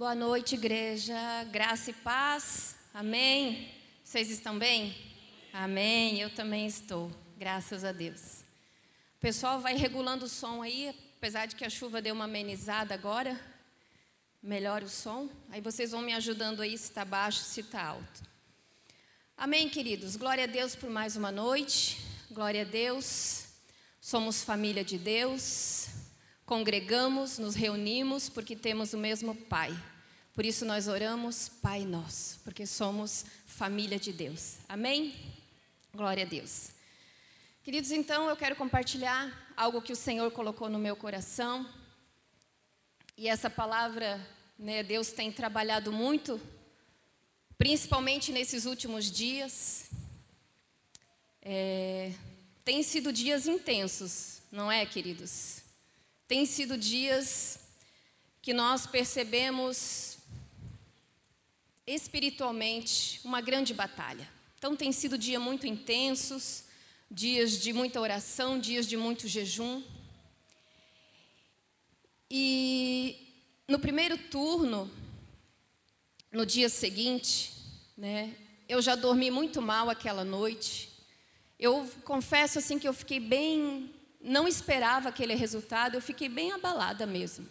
Boa noite, igreja. Graça e paz. Amém. Vocês estão bem? Amém. Eu também estou. Graças a Deus. O pessoal vai regulando o som aí, apesar de que a chuva deu uma amenizada agora. Melhora o som. Aí vocês vão me ajudando aí se está baixo, se está alto. Amém, queridos. Glória a Deus por mais uma noite. Glória a Deus. Somos família de Deus. Congregamos, nos reunimos porque temos o mesmo Pai. Por isso nós oramos Pai Nosso, porque somos família de Deus. Amém? Glória a Deus. Queridos, então eu quero compartilhar algo que o Senhor colocou no meu coração. E essa palavra, né, Deus tem trabalhado muito, principalmente nesses últimos dias. É, tem sido dias intensos, não é, queridos? Tem sido dias que nós percebemos espiritualmente uma grande batalha. Então, tem sido dias muito intensos, dias de muita oração, dias de muito jejum. E no primeiro turno, no dia seguinte, né, eu já dormi muito mal aquela noite. Eu confesso assim que eu fiquei bem não esperava aquele resultado, eu fiquei bem abalada mesmo.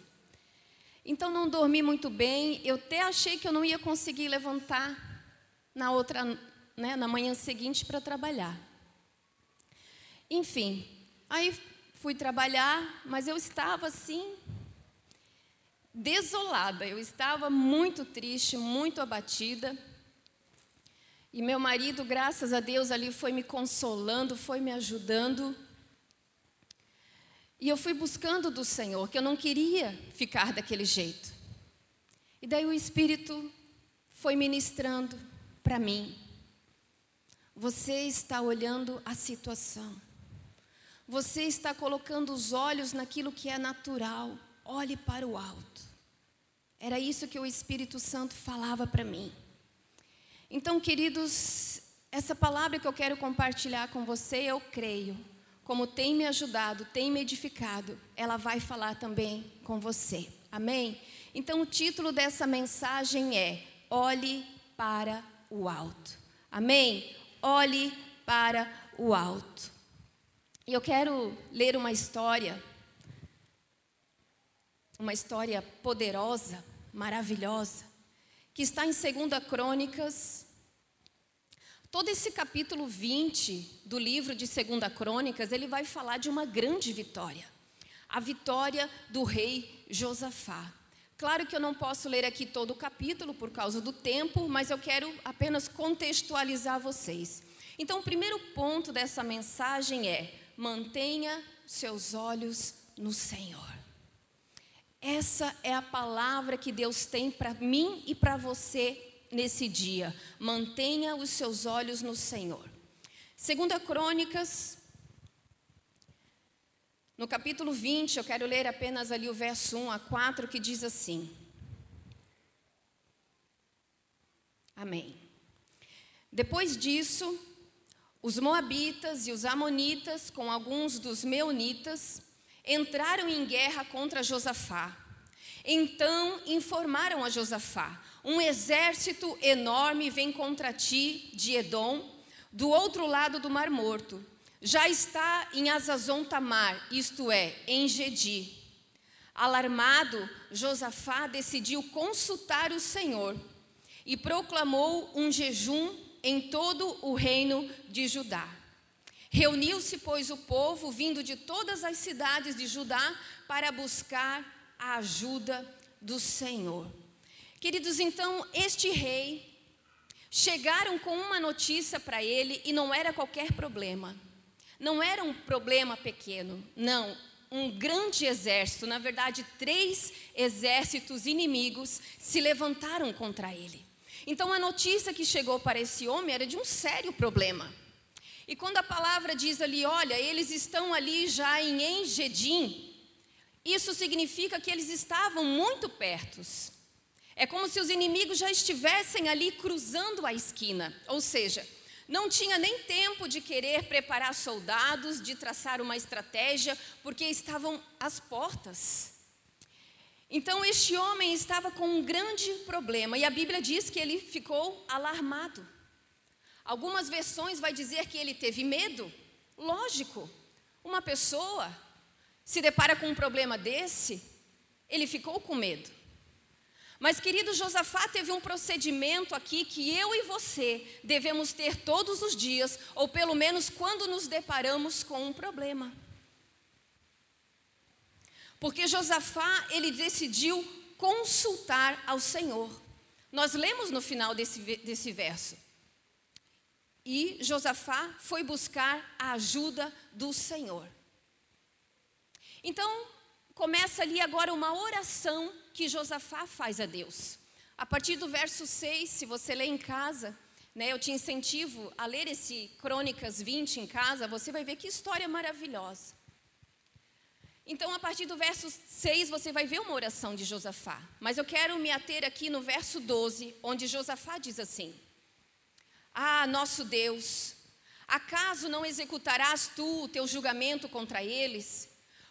Então não dormi muito bem, eu até achei que eu não ia conseguir levantar na outra, né, na manhã seguinte para trabalhar. Enfim, aí fui trabalhar, mas eu estava assim desolada, eu estava muito triste, muito abatida. E meu marido, graças a Deus, ali foi me consolando, foi me ajudando. E eu fui buscando do Senhor, que eu não queria ficar daquele jeito. E daí o Espírito foi ministrando para mim. Você está olhando a situação. Você está colocando os olhos naquilo que é natural. Olhe para o alto. Era isso que o Espírito Santo falava para mim. Então, queridos, essa palavra que eu quero compartilhar com você, eu creio como tem me ajudado, tem me edificado, ela vai falar também com você. Amém? Então, o título dessa mensagem é: Olhe para o alto. Amém? Olhe para o alto. E eu quero ler uma história, uma história poderosa, maravilhosa, que está em 2 Crônicas Todo esse capítulo 20 do livro de Segunda Crônicas, ele vai falar de uma grande vitória. A vitória do rei Josafá. Claro que eu não posso ler aqui todo o capítulo por causa do tempo, mas eu quero apenas contextualizar vocês. Então, o primeiro ponto dessa mensagem é: mantenha seus olhos no Senhor. Essa é a palavra que Deus tem para mim e para você nesse dia. Mantenha os seus olhos no Senhor. Segunda Crônicas, no capítulo 20, eu quero ler apenas ali o verso 1 a 4, que diz assim: Amém. Depois disso, os Moabitas e os Amonitas, com alguns dos Meunitas, entraram em guerra contra Josafá. Então informaram a Josafá: um exército enorme vem contra ti de Edom, do outro lado do Mar Morto. Já está em Azazon Tamar, isto é, em Gedi. Alarmado, Josafá decidiu consultar o Senhor e proclamou um jejum em todo o reino de Judá. Reuniu-se, pois, o povo vindo de todas as cidades de Judá para buscar a ajuda do Senhor. Queridos, então, este rei chegaram com uma notícia para ele e não era qualquer problema. Não era um problema pequeno, não, um grande exército, na verdade, três exércitos inimigos se levantaram contra ele. Então a notícia que chegou para esse homem era de um sério problema. E quando a palavra diz ali, olha, eles estão ali já em Engedim, isso significa que eles estavam muito pertos. É como se os inimigos já estivessem ali cruzando a esquina, ou seja, não tinha nem tempo de querer preparar soldados, de traçar uma estratégia, porque estavam às portas. Então este homem estava com um grande problema e a Bíblia diz que ele ficou alarmado. Algumas versões vai dizer que ele teve medo. Lógico, uma pessoa se depara com um problema desse, ele ficou com medo. Mas, querido Josafá, teve um procedimento aqui que eu e você devemos ter todos os dias, ou pelo menos quando nos deparamos com um problema. Porque Josafá, ele decidiu consultar ao Senhor. Nós lemos no final desse, desse verso. E Josafá foi buscar a ajuda do Senhor. Então, começa ali agora uma oração que Josafá faz a Deus. A partir do verso 6, se você ler em casa, né, eu te incentivo a ler esse Crônicas 20 em casa, você vai ver que história maravilhosa. Então, a partir do verso 6, você vai ver uma oração de Josafá. Mas eu quero me ater aqui no verso 12, onde Josafá diz assim: Ah, nosso Deus, acaso não executarás tu o teu julgamento contra eles?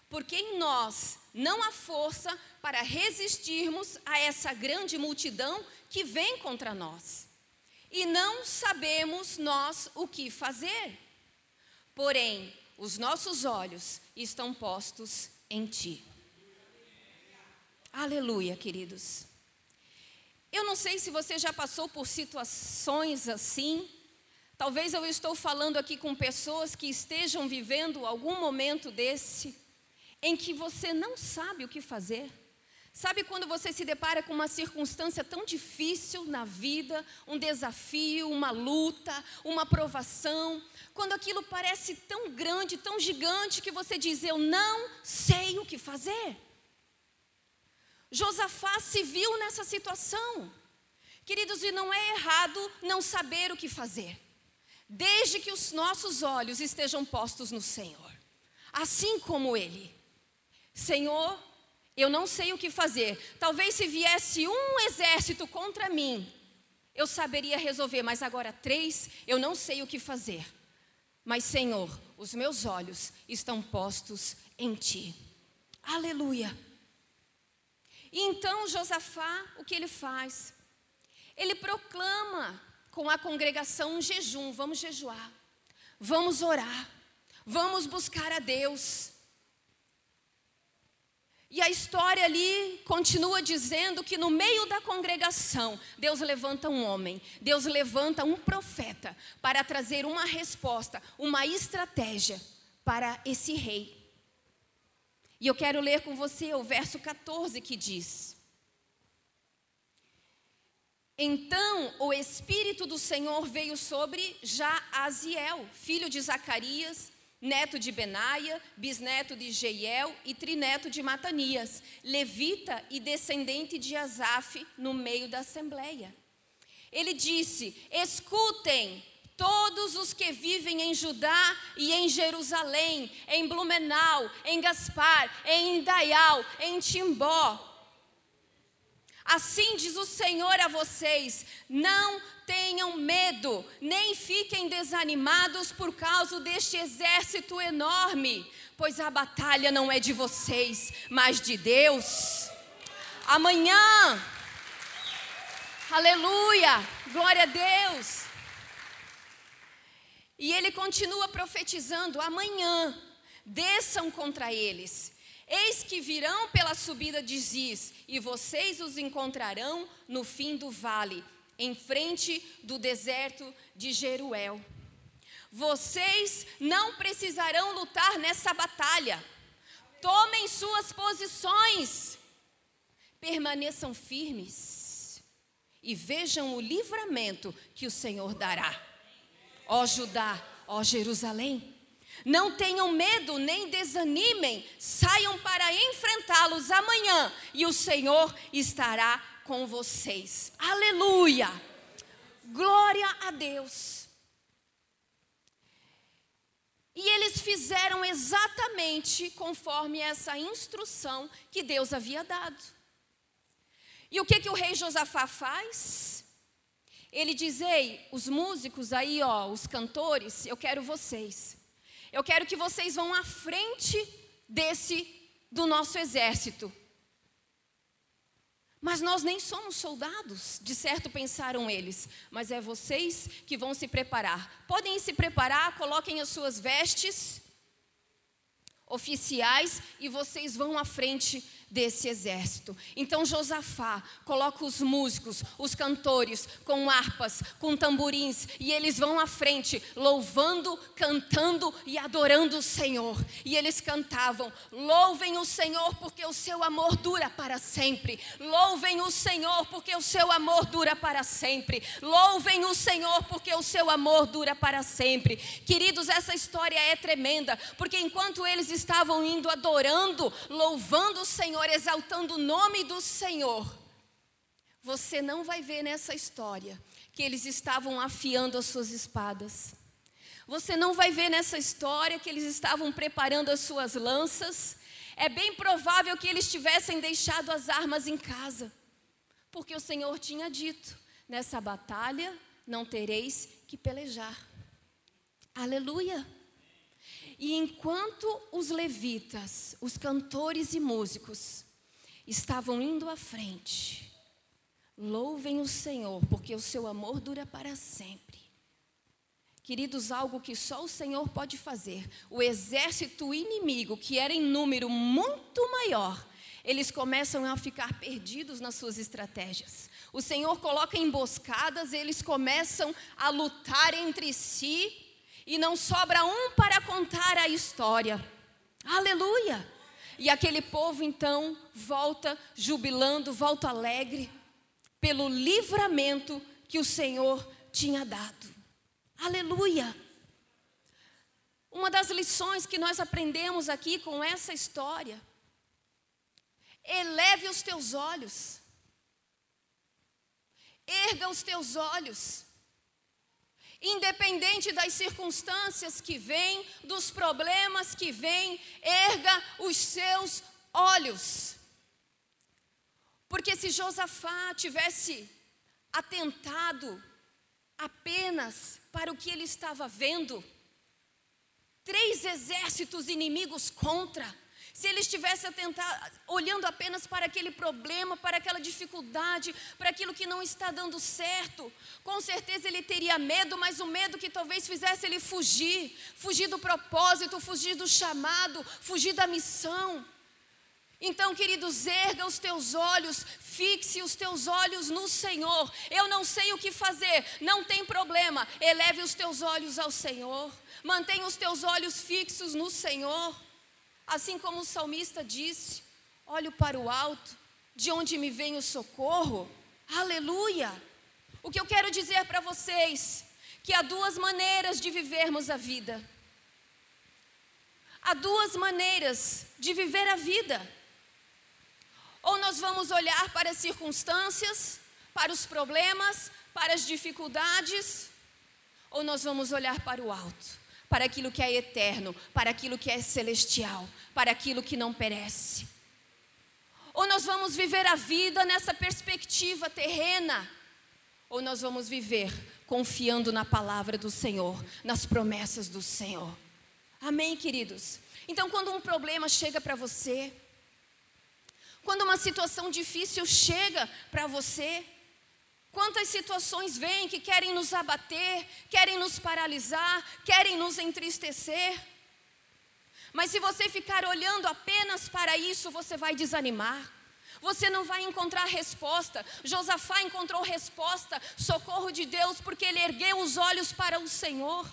Porque em nós não há força para resistirmos a essa grande multidão que vem contra nós. E não sabemos nós o que fazer. Porém, os nossos olhos estão postos em Ti. Aleluia, queridos. Eu não sei se você já passou por situações assim. Talvez eu estou falando aqui com pessoas que estejam vivendo algum momento desse em que você não sabe o que fazer. Sabe quando você se depara com uma circunstância tão difícil na vida, um desafio, uma luta, uma provação, quando aquilo parece tão grande, tão gigante, que você diz: Eu não sei o que fazer. Josafá se viu nessa situação. Queridos, e não é errado não saber o que fazer, desde que os nossos olhos estejam postos no Senhor, assim como Ele. Senhor, eu não sei o que fazer. Talvez se viesse um exército contra mim, eu saberia resolver, mas agora três, eu não sei o que fazer. Mas, Senhor, os meus olhos estão postos em Ti. Aleluia. E então Josafá, o que ele faz? Ele proclama com a congregação um jejum: vamos jejuar, vamos orar, vamos buscar a Deus. E a história ali continua dizendo que no meio da congregação, Deus levanta um homem, Deus levanta um profeta para trazer uma resposta, uma estratégia para esse rei. E eu quero ler com você o verso 14 que diz: Então o Espírito do Senhor veio sobre Jaaziel, filho de Zacarias, neto de Benaia, bisneto de Jeiel e trineto de Matanias, levita e descendente de Asaf, no meio da assembleia. Ele disse: Escutem, todos os que vivem em Judá e em Jerusalém, em Blumenau, em Gaspar, em Indaial, em Timbó. Assim diz o Senhor a vocês: não tenham medo, nem fiquem desanimados por causa deste exército enorme, pois a batalha não é de vocês, mas de Deus. Amanhã, aleluia, glória a Deus. E ele continua profetizando: amanhã desçam contra eles. Eis que virão pela subida de Ziz, e vocês os encontrarão no fim do vale em frente do deserto de Jeruel. Vocês não precisarão lutar nessa batalha. Tomem suas posições. Permaneçam firmes e vejam o livramento que o Senhor dará. Ó Judá, ó Jerusalém, não tenham medo nem desanimem, saiam para enfrentá-los amanhã e o Senhor estará com vocês. Aleluia! Glória a Deus. E eles fizeram exatamente conforme essa instrução que Deus havia dado. E o que, que o rei Josafá faz? Ele diz: Ei, os músicos aí, ó, os cantores, eu quero vocês. Eu quero que vocês vão à frente desse, do nosso exército. Mas nós nem somos soldados, de certo pensaram eles, mas é vocês que vão se preparar. Podem se preparar, coloquem as suas vestes oficiais e vocês vão à frente desse exército. Então Josafá coloca os músicos, os cantores, com harpas, com tamborins, e eles vão à frente, louvando, cantando e adorando o Senhor. E eles cantavam: Louvem o Senhor, porque o seu amor dura para sempre. Louvem o Senhor, porque o seu amor dura para sempre. Louvem o Senhor, porque o seu amor dura para sempre. Queridos, essa história é tremenda, porque enquanto eles estavam indo adorando, louvando o Senhor, Senhor, exaltando o nome do Senhor, você não vai ver nessa história que eles estavam afiando as suas espadas. Você não vai ver nessa história que eles estavam preparando as suas lanças. É bem provável que eles tivessem deixado as armas em casa, porque o Senhor tinha dito: nessa batalha não tereis que pelejar. Aleluia. E enquanto os levitas, os cantores e músicos, estavam indo à frente, louvem o Senhor, porque o seu amor dura para sempre. Queridos, algo que só o Senhor pode fazer. O exército inimigo, que era em número muito maior, eles começam a ficar perdidos nas suas estratégias. O Senhor coloca emboscadas, eles começam a lutar entre si e não sobra um para contar a história. Aleluia! E aquele povo então volta jubilando, volta alegre pelo livramento que o Senhor tinha dado. Aleluia! Uma das lições que nós aprendemos aqui com essa história, eleve os teus olhos, erga os teus olhos, Independente das circunstâncias que vêm, dos problemas que vêm, erga os seus olhos. Porque se Josafá tivesse atentado apenas para o que ele estava vendo, três exércitos inimigos contra, se ele estivesse atentado, olhando apenas para aquele problema, para aquela dificuldade, para aquilo que não está dando certo, com certeza ele teria medo, mas o medo que talvez fizesse ele fugir, fugir do propósito, fugir do chamado, fugir da missão. Então, queridos, erga os teus olhos, fixe os teus olhos no Senhor. Eu não sei o que fazer, não tem problema. Eleve os teus olhos ao Senhor. Mantenha os teus olhos fixos no Senhor. Assim como o salmista disse: olho para o alto, de onde me vem o socorro. Aleluia! O que eu quero dizer para vocês que há duas maneiras de vivermos a vida. Há duas maneiras de viver a vida. Ou nós vamos olhar para as circunstâncias, para os problemas, para as dificuldades, ou nós vamos olhar para o alto para aquilo que é eterno, para aquilo que é celestial, para aquilo que não perece. Ou nós vamos viver a vida nessa perspectiva terrena, ou nós vamos viver confiando na palavra do Senhor, nas promessas do Senhor. Amém, queridos? Então, quando um problema chega para você, quando uma situação difícil chega para você, Quantas situações vêm que querem nos abater, querem nos paralisar, querem nos entristecer. Mas se você ficar olhando apenas para isso, você vai desanimar. Você não vai encontrar resposta. Josafá encontrou resposta, socorro de Deus, porque ele ergueu os olhos para o Senhor.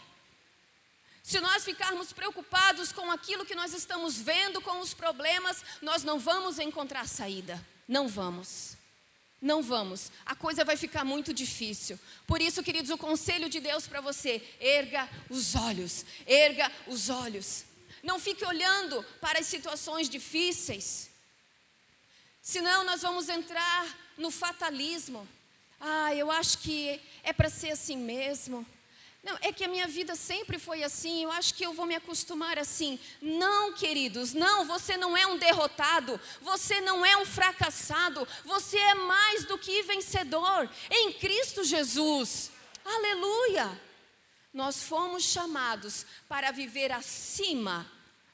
Se nós ficarmos preocupados com aquilo que nós estamos vendo, com os problemas, nós não vamos encontrar saída. Não vamos. Não vamos, a coisa vai ficar muito difícil. Por isso, queridos, o conselho de Deus para você: erga os olhos, erga os olhos. Não fique olhando para as situações difíceis, senão nós vamos entrar no fatalismo. Ah, eu acho que é para ser assim mesmo. Não, é que a minha vida sempre foi assim, eu acho que eu vou me acostumar assim. Não, queridos, não, você não é um derrotado, você não é um fracassado, você é mais do que vencedor em Cristo Jesus. Aleluia! Nós fomos chamados para viver acima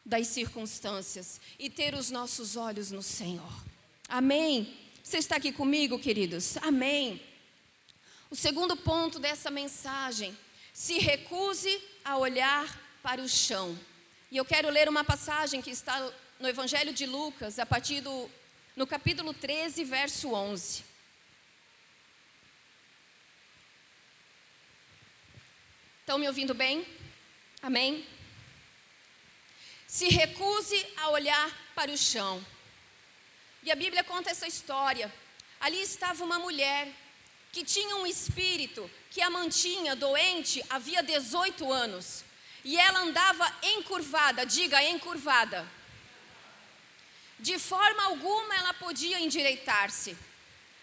das circunstâncias e ter os nossos olhos no Senhor. Amém? Você está aqui comigo, queridos? Amém. O segundo ponto dessa mensagem: se recuse a olhar para o chão. E eu quero ler uma passagem que está no Evangelho de Lucas, a partir do no capítulo 13, verso 11. Estão me ouvindo bem? Amém? Se recuse a olhar para o chão. E a Bíblia conta essa história. Ali estava uma mulher que tinha um espírito que a mantinha doente havia 18 anos. E ela andava encurvada, diga encurvada. De forma alguma ela podia endireitar-se.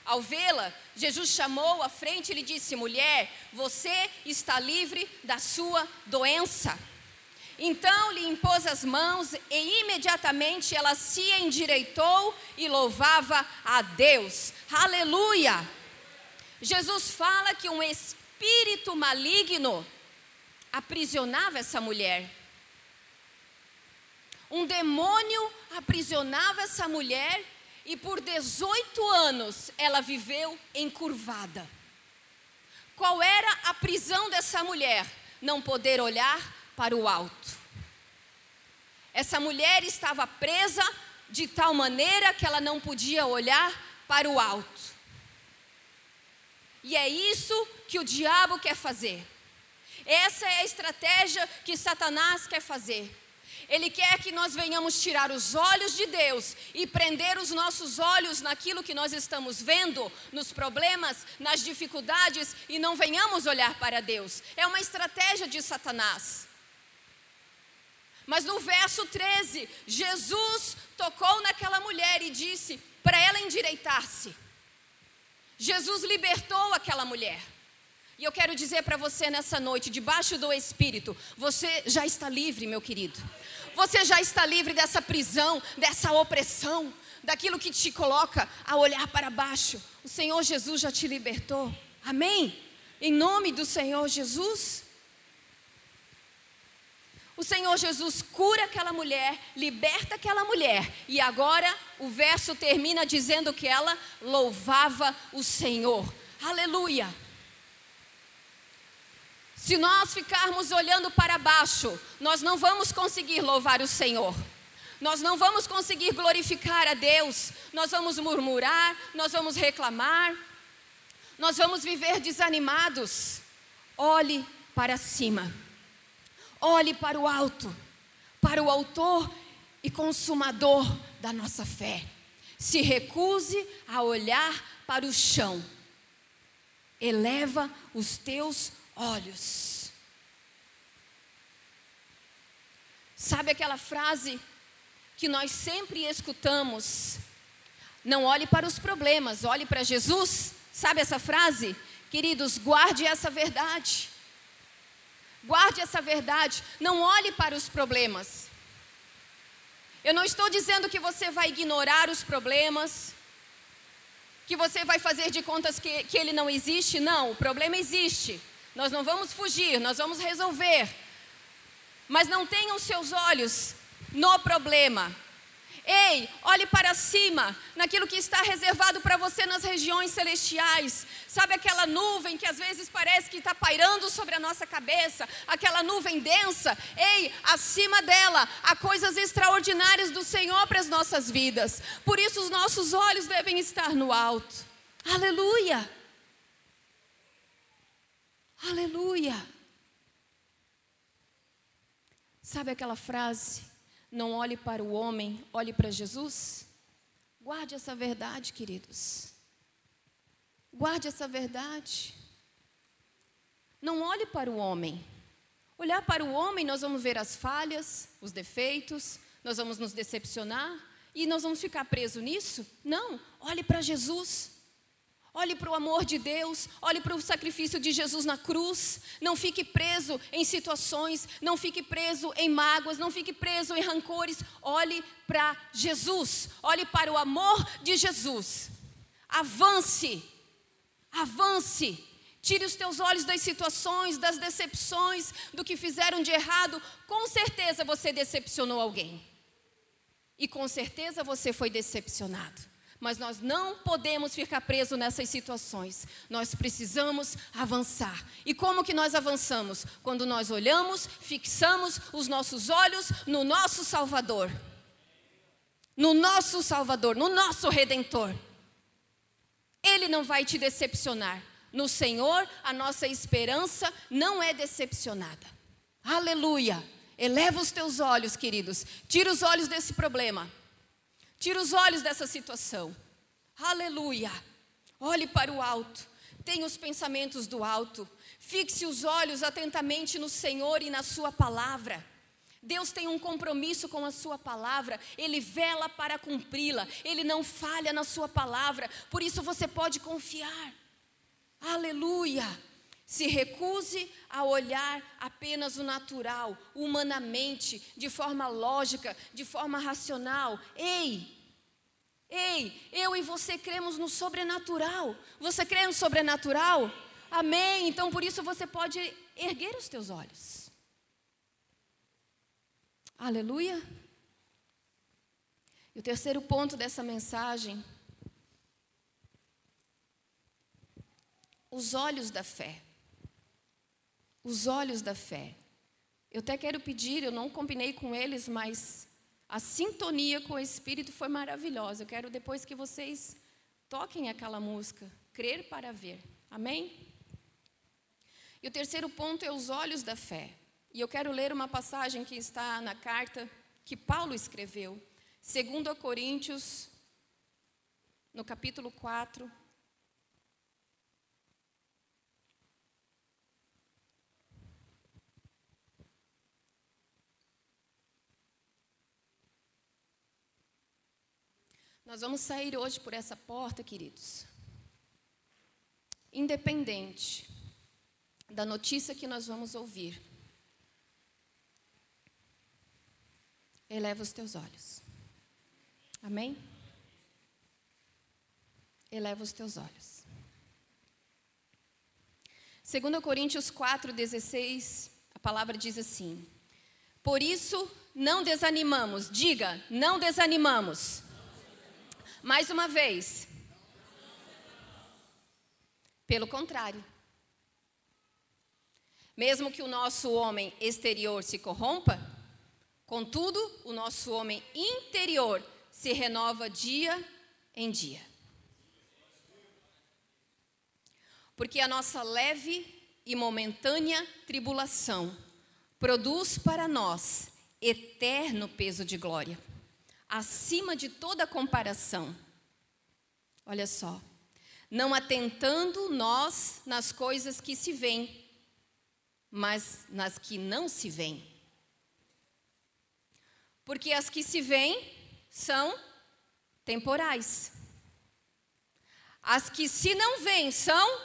Ao vê-la, Jesus chamou à frente e lhe disse: Mulher, você está livre da sua doença. Então lhe impôs as mãos e imediatamente ela se endireitou e louvava a Deus. Aleluia! Jesus fala que um espírito maligno aprisionava essa mulher. Um demônio aprisionava essa mulher e por 18 anos ela viveu encurvada. Qual era a prisão dessa mulher? Não poder olhar para o alto. Essa mulher estava presa de tal maneira que ela não podia olhar para o alto. E é isso que o diabo quer fazer. Essa é a estratégia que Satanás quer fazer. Ele quer que nós venhamos tirar os olhos de Deus e prender os nossos olhos naquilo que nós estamos vendo, nos problemas, nas dificuldades e não venhamos olhar para Deus. É uma estratégia de Satanás. Mas no verso 13, Jesus tocou naquela mulher e disse para ela endireitar-se. Jesus libertou aquela mulher. E eu quero dizer para você nessa noite, debaixo do Espírito, você já está livre, meu querido. Você já está livre dessa prisão, dessa opressão, daquilo que te coloca a olhar para baixo. O Senhor Jesus já te libertou. Amém? Em nome do Senhor Jesus. O Senhor Jesus cura aquela mulher, liberta aquela mulher, e agora o verso termina dizendo que ela louvava o Senhor. Aleluia! Se nós ficarmos olhando para baixo, nós não vamos conseguir louvar o Senhor. Nós não vamos conseguir glorificar a Deus. Nós vamos murmurar, nós vamos reclamar. Nós vamos viver desanimados. Olhe para cima. Olhe para o alto, para o autor e consumador da nossa fé. Se recuse a olhar para o chão. Eleva os teus olhos. Sabe aquela frase que nós sempre escutamos? Não olhe para os problemas, olhe para Jesus. Sabe essa frase? Queridos, guarde essa verdade. Guarde essa verdade. Não olhe para os problemas. Eu não estou dizendo que você vai ignorar os problemas, que você vai fazer de contas que, que ele não existe. Não, o problema existe. Nós não vamos fugir, nós vamos resolver. Mas não tenham seus olhos no problema. Ei, olhe para cima, naquilo que está reservado para você nas regiões celestiais. Sabe aquela nuvem que às vezes parece que está pairando sobre a nossa cabeça, aquela nuvem densa? Ei, acima dela há coisas extraordinárias do Senhor para as nossas vidas. Por isso os nossos olhos devem estar no alto. Aleluia! Aleluia! Sabe aquela frase? Não olhe para o homem, olhe para Jesus? Guarde essa verdade, queridos. Guarde essa verdade. Não olhe para o homem. Olhar para o homem, nós vamos ver as falhas, os defeitos, nós vamos nos decepcionar e nós vamos ficar presos nisso? Não, olhe para Jesus. Olhe para o amor de Deus, olhe para o sacrifício de Jesus na cruz. Não fique preso em situações, não fique preso em mágoas, não fique preso em rancores. Olhe para Jesus, olhe para o amor de Jesus. Avance, avance. Tire os teus olhos das situações, das decepções, do que fizeram de errado. Com certeza você decepcionou alguém. E com certeza você foi decepcionado. Mas nós não podemos ficar presos nessas situações. Nós precisamos avançar. E como que nós avançamos? Quando nós olhamos, fixamos os nossos olhos no nosso Salvador. No nosso Salvador, no nosso Redentor. Ele não vai te decepcionar. No Senhor, a nossa esperança não é decepcionada. Aleluia! Eleva os teus olhos, queridos. Tira os olhos desse problema. Tira os olhos dessa situação. Aleluia. Olhe para o alto. Tenha os pensamentos do alto. Fixe os olhos atentamente no Senhor e na Sua palavra. Deus tem um compromisso com a Sua palavra, Ele vela para cumpri-la, Ele não falha na Sua palavra, por isso você pode confiar. Aleluia. Se recuse a olhar apenas o natural, humanamente, de forma lógica, de forma racional. Ei, ei, eu e você cremos no sobrenatural. Você crê no sobrenatural? Amém. Então por isso você pode erguer os teus olhos. Aleluia. E o terceiro ponto dessa mensagem os olhos da fé os olhos da fé. Eu até quero pedir, eu não combinei com eles, mas a sintonia com o Espírito foi maravilhosa. Eu quero depois que vocês toquem aquela música, crer para ver. Amém? E o terceiro ponto é os olhos da fé. E eu quero ler uma passagem que está na carta que Paulo escreveu, segundo a Coríntios, no capítulo 4, Nós vamos sair hoje por essa porta, queridos. Independente da notícia que nós vamos ouvir, eleva os teus olhos. Amém? Eleva os teus olhos. 2 Coríntios 4,16, a palavra diz assim: Por isso não desanimamos, diga, não desanimamos. Mais uma vez. Pelo contrário. Mesmo que o nosso homem exterior se corrompa, contudo, o nosso homem interior se renova dia em dia. Porque a nossa leve e momentânea tribulação produz para nós eterno peso de glória acima de toda comparação. Olha só. Não atentando nós nas coisas que se veem, mas nas que não se veem. Porque as que se veem são temporais. As que se não veem são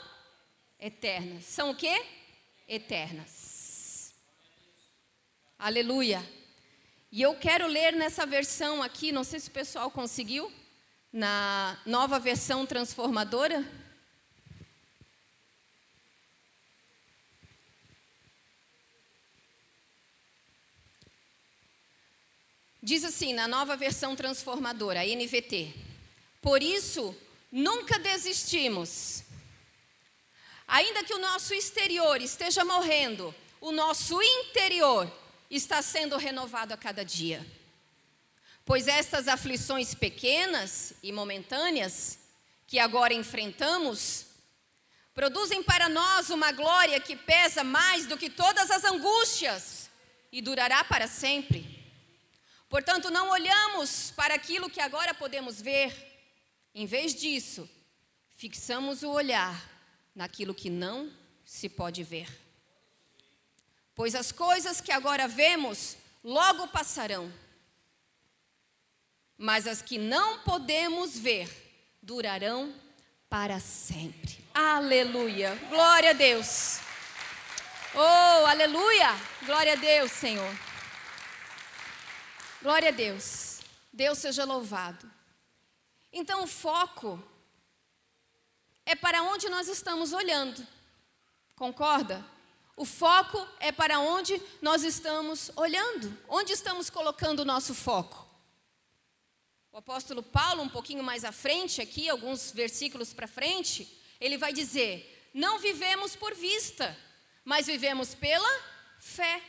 eternas. São o quê? Eternas. Aleluia. E eu quero ler nessa versão aqui, não sei se o pessoal conseguiu, na nova versão transformadora. Diz assim, na nova versão transformadora, a NVT: Por isso, nunca desistimos. Ainda que o nosso exterior esteja morrendo, o nosso interior está sendo renovado a cada dia. Pois estas aflições pequenas e momentâneas que agora enfrentamos produzem para nós uma glória que pesa mais do que todas as angústias e durará para sempre. Portanto, não olhamos para aquilo que agora podemos ver, em vez disso, fixamos o olhar naquilo que não se pode ver. Pois as coisas que agora vemos logo passarão, mas as que não podemos ver durarão para sempre. Aleluia! Glória a Deus! Oh, aleluia! Glória a Deus, Senhor. Glória a Deus. Deus seja louvado. Então, o foco é para onde nós estamos olhando. Concorda? O foco é para onde nós estamos olhando, onde estamos colocando o nosso foco. o apóstolo Paulo, um pouquinho mais à frente, aqui, alguns versículos para frente, ele vai dizer: Não vivemos por vista, mas vivemos pela fé.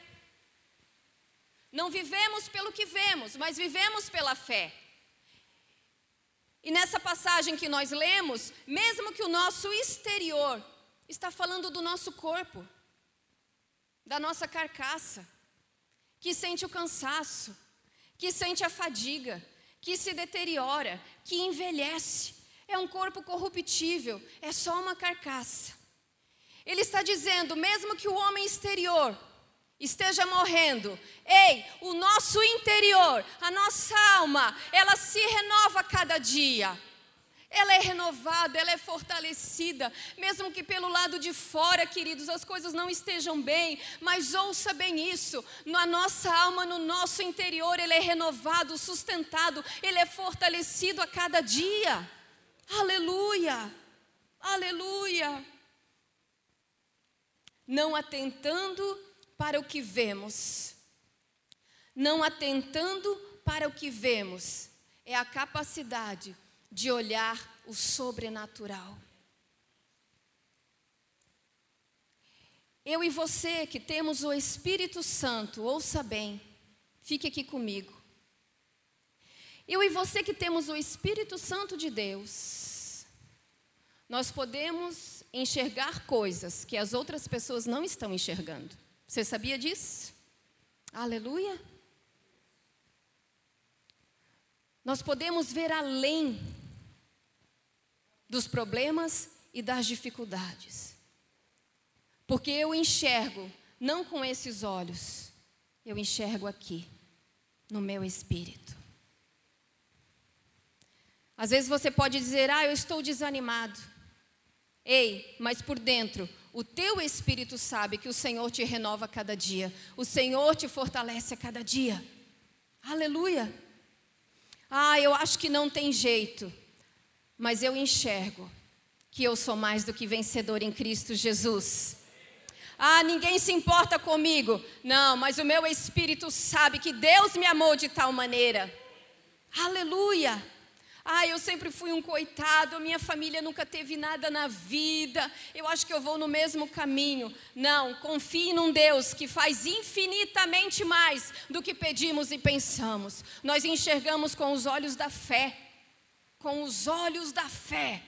Não vivemos pelo que vemos, mas vivemos pela fé. E nessa passagem que nós lemos, mesmo que o nosso exterior está falando do nosso corpo, da nossa carcaça, que sente o cansaço, que sente a fadiga, que se deteriora, que envelhece. É um corpo corruptível, é só uma carcaça. Ele está dizendo, mesmo que o homem exterior esteja morrendo, ei, o nosso interior, a nossa alma, ela se renova a cada dia ela é renovada, ela é fortalecida, mesmo que pelo lado de fora, queridos, as coisas não estejam bem, mas ouça bem isso: na nossa alma, no nosso interior, ele é renovado, sustentado, ele é fortalecido a cada dia. Aleluia, aleluia. Não atentando para o que vemos, não atentando para o que vemos, é a capacidade de olhar o sobrenatural. Eu e você que temos o Espírito Santo, ouça bem, fique aqui comigo. Eu e você que temos o Espírito Santo de Deus, nós podemos enxergar coisas que as outras pessoas não estão enxergando. Você sabia disso? Aleluia. Nós podemos ver além dos problemas e das dificuldades. Porque eu enxergo não com esses olhos, eu enxergo aqui, no meu espírito. Às vezes você pode dizer, ah, eu estou desanimado. Ei, mas por dentro, o teu espírito sabe que o Senhor te renova a cada dia, o Senhor te fortalece a cada dia. Aleluia. Ah, eu acho que não tem jeito mas eu enxergo que eu sou mais do que vencedor em Cristo Jesus. Ah, ninguém se importa comigo. Não, mas o meu espírito sabe que Deus me amou de tal maneira. Aleluia. Ah, eu sempre fui um coitado, minha família nunca teve nada na vida. Eu acho que eu vou no mesmo caminho. Não, confie num Deus que faz infinitamente mais do que pedimos e pensamos. Nós enxergamos com os olhos da fé com os olhos da fé.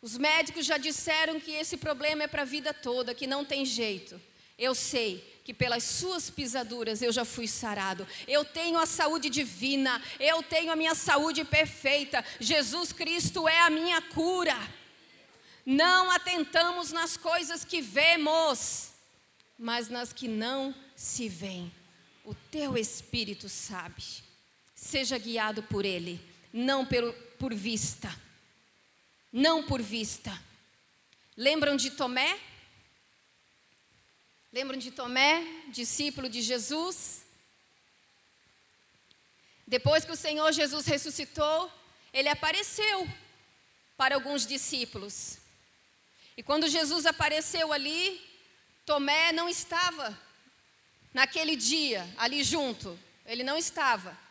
Os médicos já disseram que esse problema é para a vida toda, que não tem jeito. Eu sei que pelas suas pisaduras eu já fui sarado. Eu tenho a saúde divina, eu tenho a minha saúde perfeita. Jesus Cristo é a minha cura. Não atentamos nas coisas que vemos, mas nas que não se veem. O teu espírito sabe. Seja guiado por Ele, não pelo, por vista. Não por vista. Lembram de Tomé? Lembram de Tomé, discípulo de Jesus? Depois que o Senhor Jesus ressuscitou, ele apareceu para alguns discípulos. E quando Jesus apareceu ali, Tomé não estava naquele dia ali junto, ele não estava.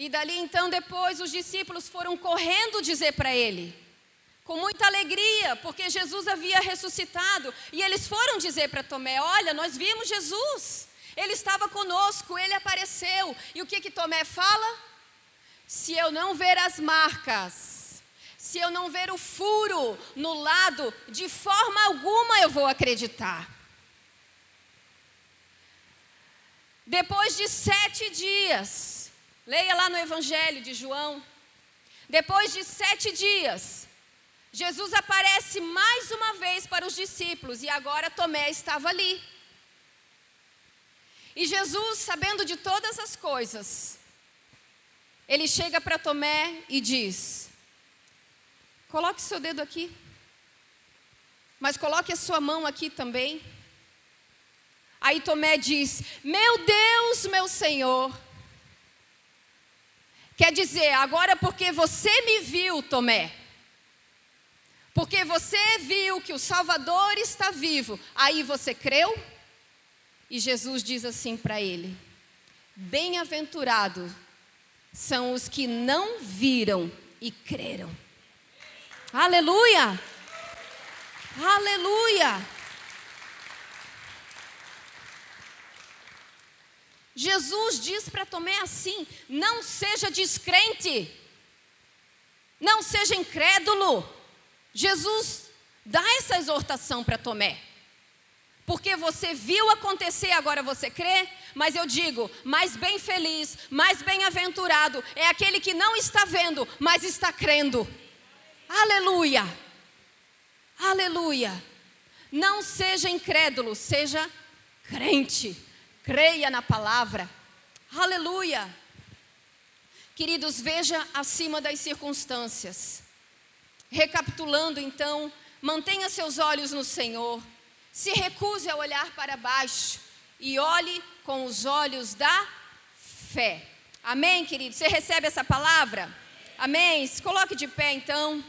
E dali então, depois, os discípulos foram correndo dizer para ele, com muita alegria, porque Jesus havia ressuscitado. E eles foram dizer para Tomé: Olha, nós vimos Jesus, ele estava conosco, ele apareceu. E o que, que Tomé fala? Se eu não ver as marcas, se eu não ver o furo no lado, de forma alguma eu vou acreditar. Depois de sete dias, Leia lá no Evangelho de João. Depois de sete dias, Jesus aparece mais uma vez para os discípulos e agora Tomé estava ali. E Jesus, sabendo de todas as coisas, ele chega para Tomé e diz: Coloque seu dedo aqui, mas coloque a sua mão aqui também. Aí Tomé diz: Meu Deus, meu Senhor Quer dizer, agora porque você me viu, Tomé, porque você viu que o Salvador está vivo, aí você creu? E Jesus diz assim para ele: Bem-aventurados são os que não viram e creram. Aleluia! Aleluia! Jesus diz para Tomé assim: não seja descrente, não seja incrédulo. Jesus dá essa exortação para Tomé. Porque você viu acontecer, agora você crê? Mas eu digo, mais bem feliz, mais bem-aventurado é aquele que não está vendo, mas está crendo. Aleluia! Aleluia! Não seja incrédulo, seja crente. Creia na palavra. Aleluia! Queridos, veja acima das circunstâncias. Recapitulando então, mantenha seus olhos no Senhor. Se recuse a olhar para baixo e olhe com os olhos da fé. Amém, querido? Você recebe essa palavra? Amém? Se coloque de pé então.